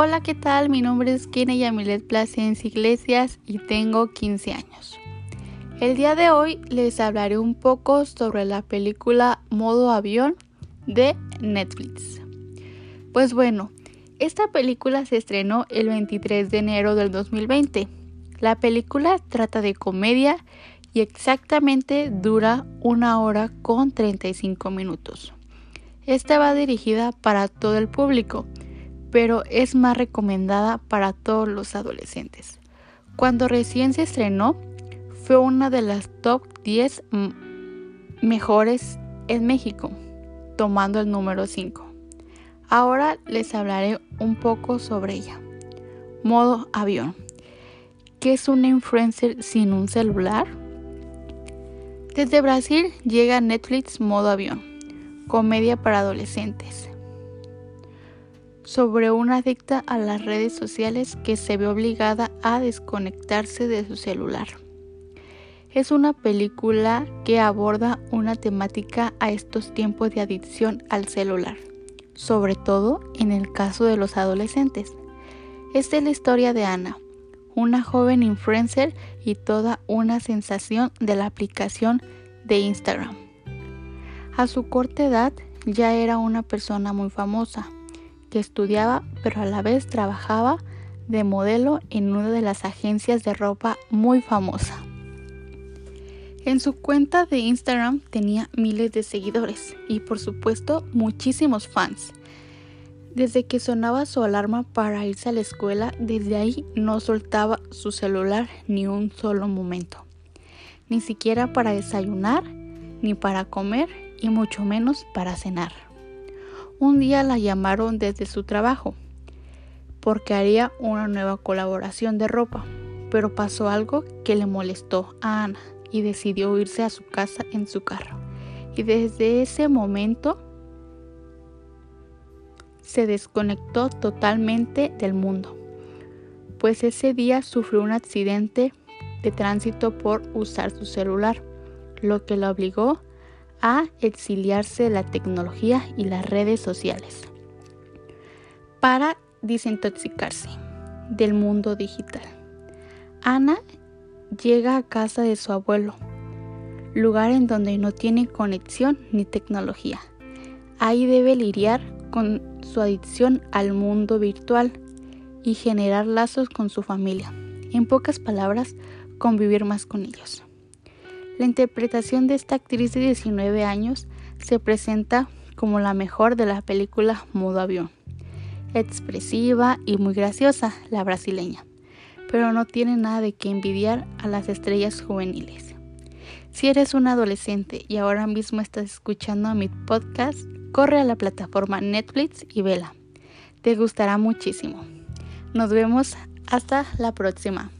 Hola, ¿qué tal? Mi nombre es Kenia Yamilet Plasencia Iglesias y tengo 15 años. El día de hoy les hablaré un poco sobre la película Modo Avión de Netflix. Pues bueno, esta película se estrenó el 23 de enero del 2020. La película trata de comedia y exactamente dura una hora con 35 minutos. Esta va dirigida para todo el público pero es más recomendada para todos los adolescentes. Cuando recién se estrenó, fue una de las top 10 mejores en México, tomando el número 5. Ahora les hablaré un poco sobre ella. Modo avión. ¿Qué es un influencer sin un celular? Desde Brasil llega Netflix Modo avión, comedia para adolescentes sobre una adicta a las redes sociales que se ve obligada a desconectarse de su celular. Es una película que aborda una temática a estos tiempos de adicción al celular, sobre todo en el caso de los adolescentes. Esta es la historia de Ana, una joven influencer y toda una sensación de la aplicación de Instagram. A su corta edad ya era una persona muy famosa que estudiaba pero a la vez trabajaba de modelo en una de las agencias de ropa muy famosa. En su cuenta de Instagram tenía miles de seguidores y por supuesto muchísimos fans. Desde que sonaba su alarma para irse a la escuela, desde ahí no soltaba su celular ni un solo momento. Ni siquiera para desayunar, ni para comer y mucho menos para cenar. Un día la llamaron desde su trabajo porque haría una nueva colaboración de ropa, pero pasó algo que le molestó a Ana y decidió irse a su casa en su carro. Y desde ese momento se desconectó totalmente del mundo, pues ese día sufrió un accidente de tránsito por usar su celular, lo que la obligó a exiliarse de la tecnología y las redes sociales para desintoxicarse del mundo digital. Ana llega a casa de su abuelo, lugar en donde no tiene conexión ni tecnología. Ahí debe lidiar con su adicción al mundo virtual y generar lazos con su familia. En pocas palabras, convivir más con ellos. La interpretación de esta actriz de 19 años se presenta como la mejor de la película Modo Avión. Expresiva y muy graciosa, la brasileña, pero no tiene nada de que envidiar a las estrellas juveniles. Si eres un adolescente y ahora mismo estás escuchando mi podcast, corre a la plataforma Netflix y vela. Te gustará muchísimo. Nos vemos hasta la próxima.